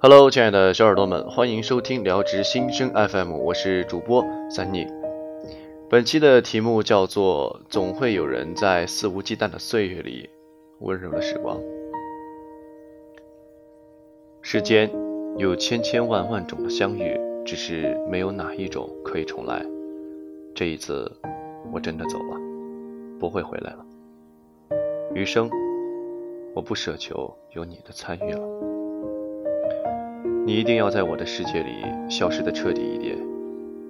Hello，亲爱的小耳朵们，欢迎收听聊职新生 FM，我是主播三妮。本期的题目叫做“总会有人在肆无忌惮的岁月里温柔的时光”。世间有千千万万种的相遇，只是没有哪一种可以重来。这一次，我真的走了，不会回来了。余生，我不奢求有你的参与了。你一定要在我的世界里消失的彻底一点，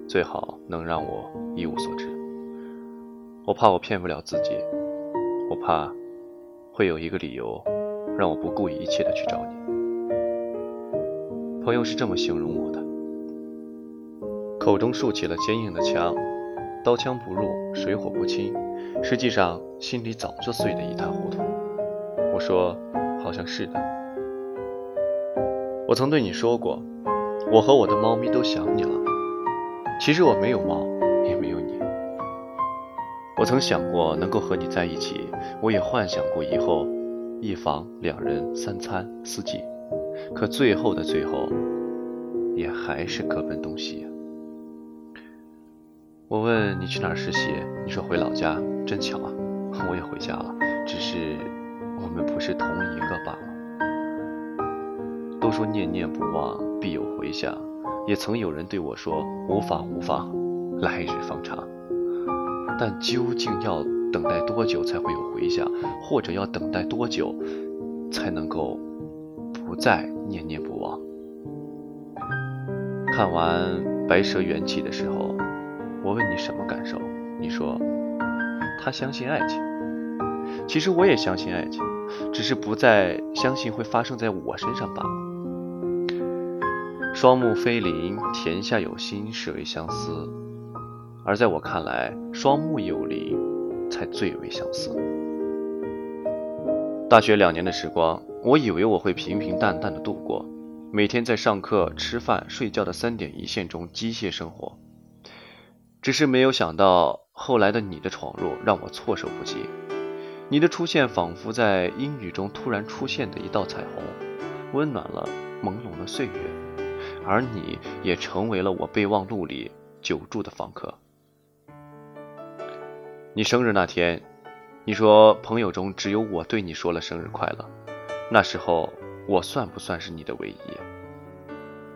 最好能让我一无所知。我怕我骗不了自己，我怕会有一个理由让我不顾一切的去找你。朋友是这么形容我的：口中竖起了坚硬的墙，刀枪不入，水火不侵，实际上心里早就碎得一塌糊涂。我说，好像是的。我曾对你说过，我和我的猫咪都想你了。其实我没有猫，也没有你。我曾想过能够和你在一起，我也幻想过以后一房两人三餐四季。可最后的最后，也还是各奔东西。我问你去哪儿实习，你说回老家，真巧啊，我也回家了，只是我们不是同一个罢了。都说念念不忘，必有回响。也曾有人对我说：“无妨无妨，来日方长。”但究竟要等待多久才会有回响，或者要等待多久才能够不再念念不忘？看完《白蛇缘起》的时候，我问你什么感受？你说他相信爱情。其实我也相信爱情，只是不再相信会发生在我身上罢了。双目非邻，天下有心是为相思。而在我看来，双目有灵才最为相思。大学两年的时光，我以为我会平平淡淡的度过，每天在上课、吃饭、睡觉的三点一线中机械生活。只是没有想到，后来的你的闯入让我措手不及。你的出现仿佛在阴雨中突然出现的一道彩虹，温暖了朦胧的岁月。而你也成为了我备忘录里久住的房客。你生日那天，你说朋友中只有我对你说了生日快乐。那时候我算不算是你的唯一？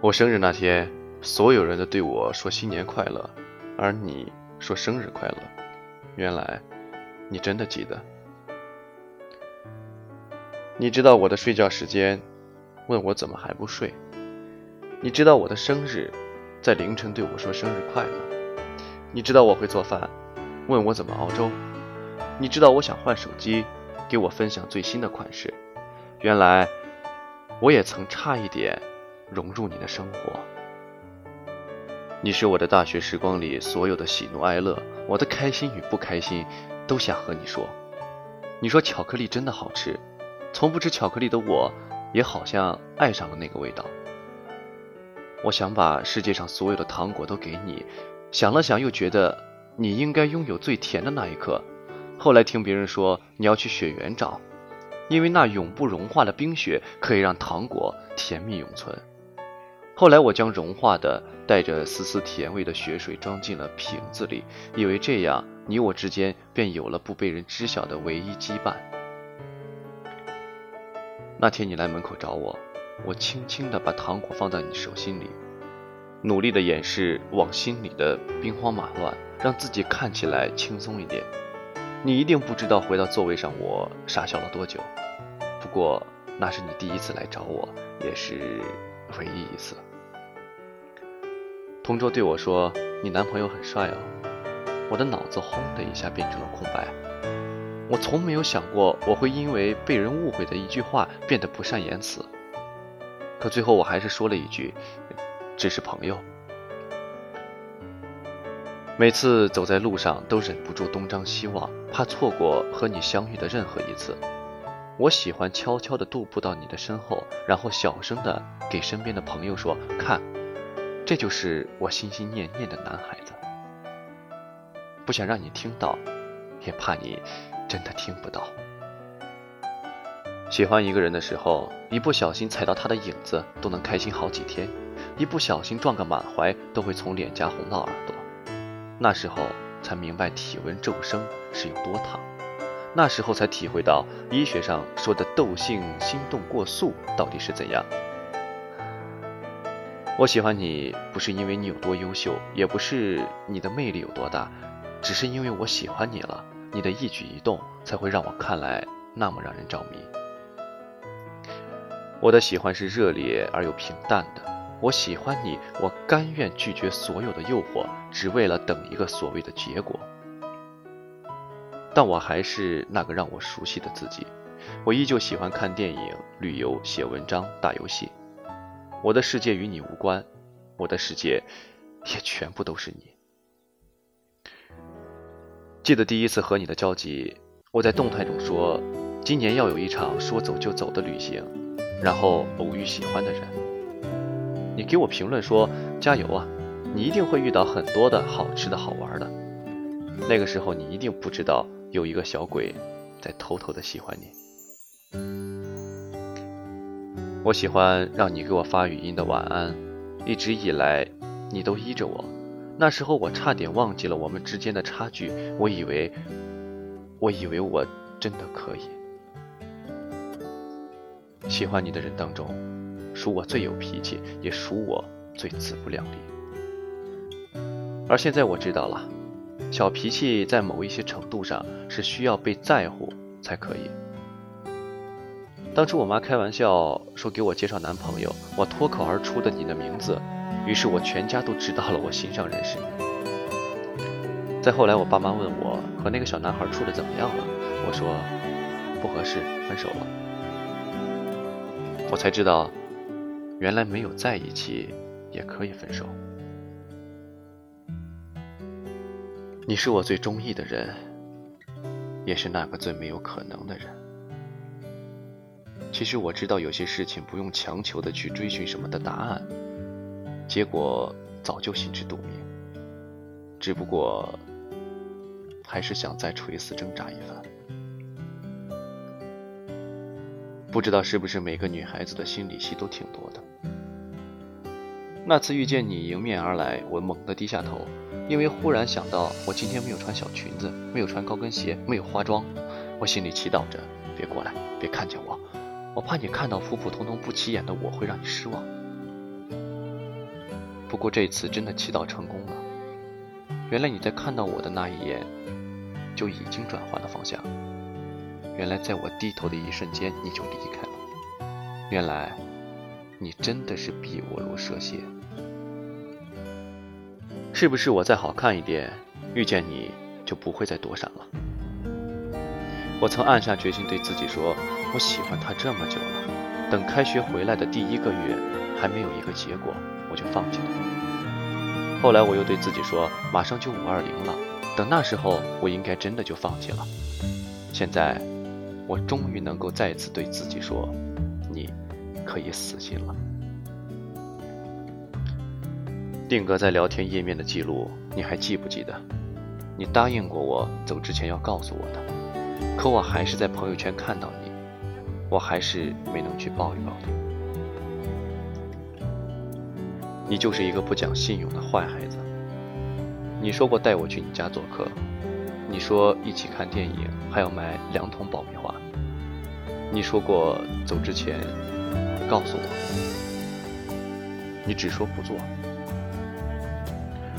我生日那天，所有人都对我说新年快乐，而你说生日快乐。原来你真的记得。你知道我的睡觉时间，问我怎么还不睡。你知道我的生日，在凌晨对我说生日快乐。你知道我会做饭，问我怎么熬粥。你知道我想换手机，给我分享最新的款式。原来，我也曾差一点融入你的生活。你是我的大学时光里所有的喜怒哀乐，我的开心与不开心，都想和你说。你说巧克力真的好吃，从不吃巧克力的我，也好像爱上了那个味道。我想把世界上所有的糖果都给你，想了想又觉得你应该拥有最甜的那一刻。后来听别人说你要去雪原找，因为那永不融化的冰雪可以让糖果甜蜜永存。后来我将融化的带着丝丝甜味的雪水装进了瓶子里，以为这样你我之间便有了不被人知晓的唯一羁绊。那天你来门口找我。我轻轻地把糖果放在你手心里，努力地掩饰往心里的兵荒马乱，让自己看起来轻松一点。你一定不知道回到座位上我傻笑了多久。不过那是你第一次来找我，也是唯一一次。同桌对我说：“你男朋友很帅哦。”我的脑子轰的一下变成了空白。我从没有想过我会因为被人误会的一句话变得不善言辞。可最后我还是说了一句：“只是朋友。”每次走在路上都忍不住东张西望，怕错过和你相遇的任何一次。我喜欢悄悄地踱步到你的身后，然后小声地给身边的朋友说：“看，这就是我心心念念的男孩子。”不想让你听到，也怕你真的听不到。喜欢一个人的时候，一不小心踩到他的影子都能开心好几天，一不小心撞个满怀都会从脸颊红到耳朵。那时候才明白体温骤升是有多烫，那时候才体会到医学上说的窦性心动过速到底是怎样。我喜欢你，不是因为你有多优秀，也不是你的魅力有多大，只是因为我喜欢你了，你的一举一动才会让我看来那么让人着迷。我的喜欢是热烈而又平淡的。我喜欢你，我甘愿拒绝所有的诱惑，只为了等一个所谓的结果。但我还是那个让我熟悉的自己。我依旧喜欢看电影、旅游、写文章、打游戏。我的世界与你无关，我的世界也全部都是你。记得第一次和你的交集，我在动态中说，今年要有一场说走就走的旅行。然后偶遇喜欢的人，你给我评论说加油啊，你一定会遇到很多的好吃的好玩的。那个时候你一定不知道有一个小鬼在偷偷的喜欢你。我喜欢让你给我发语音的晚安，一直以来你都依着我。那时候我差点忘记了我们之间的差距，我以为，我以为我真的可以。喜欢你的人当中，属我最有脾气，也属我最自不量力。而现在我知道了，小脾气在某一些程度上是需要被在乎才可以。当初我妈开玩笑说给我介绍男朋友，我脱口而出的你的名字，于是我全家都知道了我心上人是你。再后来我爸妈问我和那个小男孩处的怎么样了，我说不合适，分手了。我才知道，原来没有在一起也可以分手。你是我最中意的人，也是那个最没有可能的人。其实我知道有些事情不用强求的去追寻什么的答案，结果早就心知肚明。只不过，还是想再垂死挣扎一番。不知道是不是每个女孩子的心理戏都挺多的。那次遇见你迎面而来，我猛地低下头，因为忽然想到我今天没有穿小裙子，没有穿高跟鞋，没有化妆，我心里祈祷着别过来，别看见我，我怕你看到普普通通不起眼的我会让你失望。不过这次真的祈祷成功了，原来你在看到我的那一眼就已经转换了方向。原来，在我低头的一瞬间，你就离开了。原来，你真的是避我如蛇蝎。是不是我再好看一点，遇见你就不会再躲闪了？我曾暗下决心对自己说，我喜欢他这么久了，等开学回来的第一个月还没有一个结果，我就放弃了。后来我又对自己说，马上就五二零了，等那时候我应该真的就放弃了。现在。我终于能够再次对自己说：“你可以死心了。”定格在聊天页面的记录，你还记不记得？你答应过我走之前要告诉我的，可我还是在朋友圈看到你，我还是没能去抱一抱你。你就是一个不讲信用的坏孩子。你说过带我去你家做客。你说一起看电影，还要买两桶爆米花。你说过走之前告诉我，你只说不做。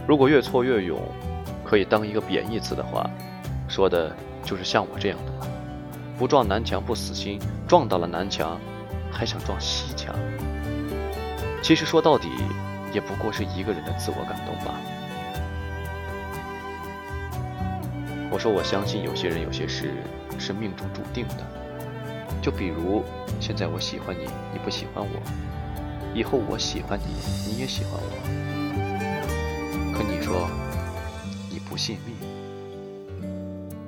如果越挫越勇可以当一个贬义词的话，说的就是像我这样的了。不撞南墙不死心，撞到了南墙还想撞西墙。其实说到底，也不过是一个人的自我感动吧。我说，我相信有些人、有些事是命中注定的。就比如，现在我喜欢你，你不喜欢我；以后我喜欢你，你也喜欢我。可你说你不信命，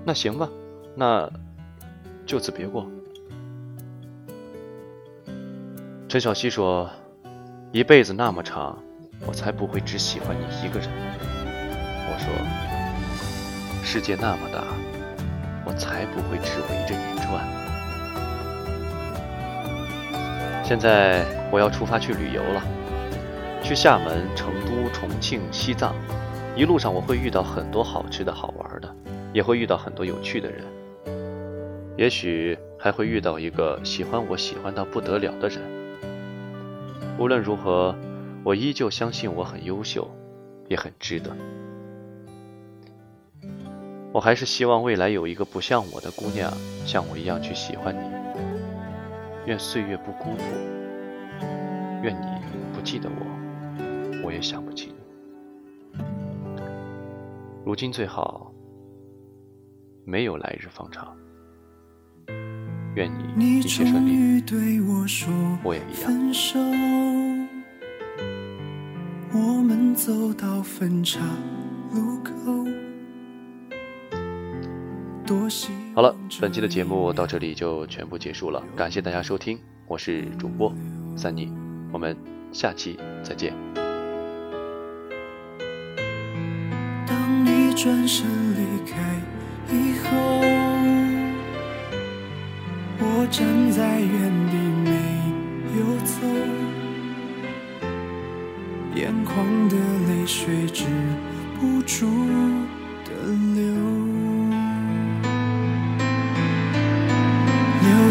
那行吧，那就此别过。陈小希说：“一辈子那么长，我才不会只喜欢你一个人。”我说。世界那么大，我才不会只围着你转。现在我要出发去旅游了，去厦门、成都、重庆、西藏，一路上我会遇到很多好吃的好玩的，也会遇到很多有趣的人，也许还会遇到一个喜欢我喜欢到不得了的人。无论如何，我依旧相信我很优秀，也很值得。我还是希望未来有一个不像我的姑娘，像我一样去喜欢你。愿岁月不辜负，愿你不记得我，我也想不起你。如今最好没有来日方长。愿你一切顺利，我也一样。我们走到分岔路口。好了，本期的节目到这里就全部结束了，感谢大家收听，我是主播三妮，我们下期再见。当你转身离开以后，我站在原地没有走，眼眶的泪水止不住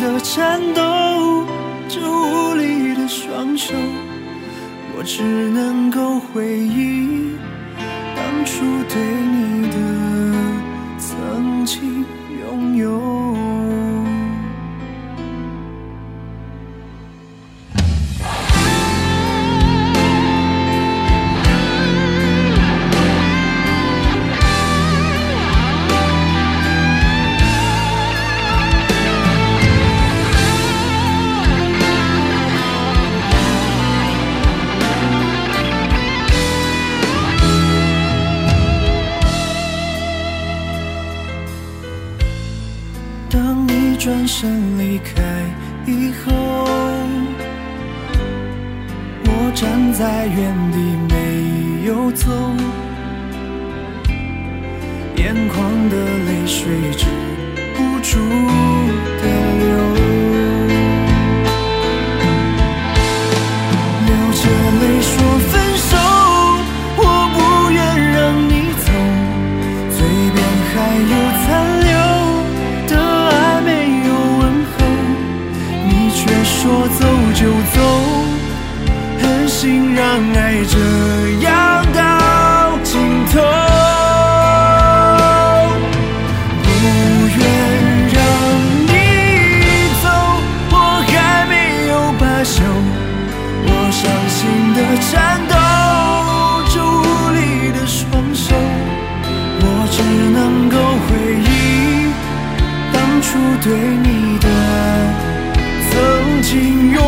的颤抖，这无力的双手，我只能够回忆当初对你。转身离开以后，我站在原地没有走，眼眶的泪水止不住的颤抖，这无力的双手，我只能够回忆当初对你的。曾经拥